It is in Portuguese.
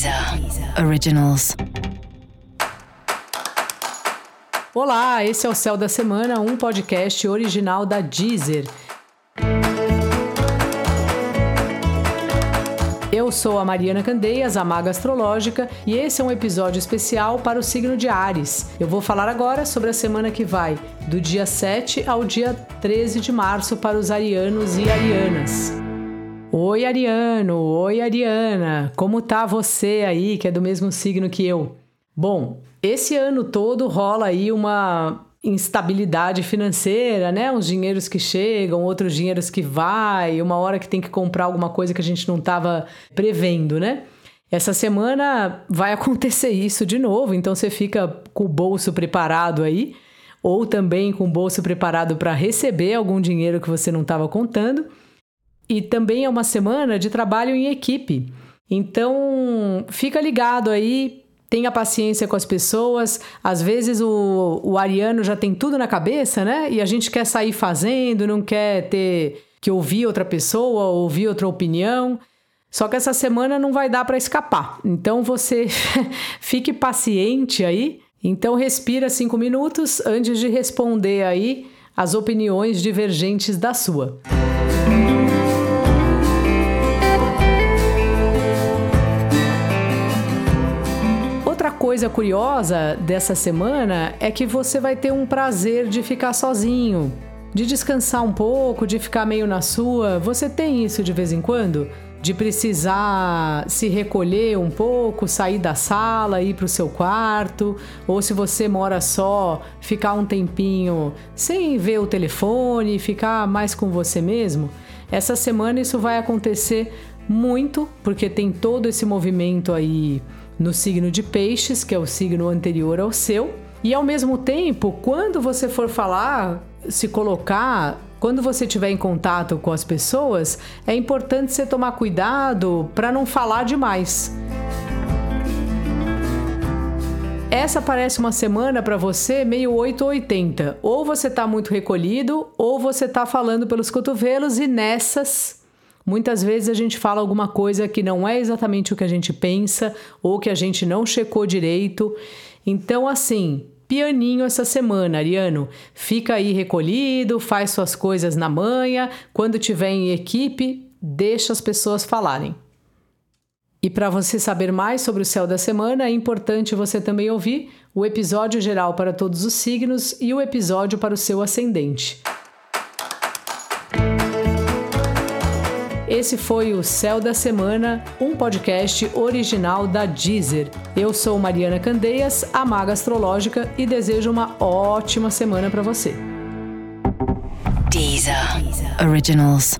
Deezer Originals. Olá, esse é o Céu da Semana, um podcast original da Deezer. Eu sou a Mariana Candeias, a Maga Astrológica, e esse é um episódio especial para o signo de Ares. Eu vou falar agora sobre a semana que vai, do dia 7 ao dia 13 de março, para os arianos e arianas. Oi, Ariano! Oi, Ariana! Como tá você aí, que é do mesmo signo que eu? Bom, esse ano todo rola aí uma instabilidade financeira, né? Uns dinheiros que chegam, outros dinheiros que vai, uma hora que tem que comprar alguma coisa que a gente não estava prevendo, né? Essa semana vai acontecer isso de novo, então você fica com o bolso preparado aí, ou também com o bolso preparado para receber algum dinheiro que você não estava contando. E também é uma semana de trabalho em equipe. Então, fica ligado aí, tenha paciência com as pessoas. Às vezes o, o ariano já tem tudo na cabeça, né? E a gente quer sair fazendo, não quer ter que ouvir outra pessoa, ouvir outra opinião. Só que essa semana não vai dar para escapar. Então você fique paciente aí. Então respira cinco minutos antes de responder aí as opiniões divergentes da sua. Coisa curiosa dessa semana é que você vai ter um prazer de ficar sozinho, de descansar um pouco, de ficar meio na sua. Você tem isso de vez em quando? De precisar se recolher um pouco, sair da sala, ir para o seu quarto, ou se você mora só, ficar um tempinho sem ver o telefone, ficar mais com você mesmo. Essa semana isso vai acontecer muito, porque tem todo esse movimento aí no signo de Peixes, que é o signo anterior ao seu. E ao mesmo tempo, quando você for falar, se colocar, quando você estiver em contato com as pessoas, é importante você tomar cuidado para não falar demais. Essa parece uma semana para você meio 8 ou 80. Ou você está muito recolhido, ou você está falando pelos cotovelos e nessas Muitas vezes a gente fala alguma coisa que não é exatamente o que a gente pensa ou que a gente não checou direito. Então, assim, pianinho essa semana, Ariano. Fica aí recolhido, faz suas coisas na manha. Quando tiver em equipe, deixa as pessoas falarem. E para você saber mais sobre o céu da semana, é importante você também ouvir o episódio geral para todos os signos e o episódio para o seu ascendente. Esse foi o Céu da Semana, um podcast original da Deezer. Eu sou Mariana Candeias, a maga astrológica, e desejo uma ótima semana para você. Deezer. Deezer. Originals.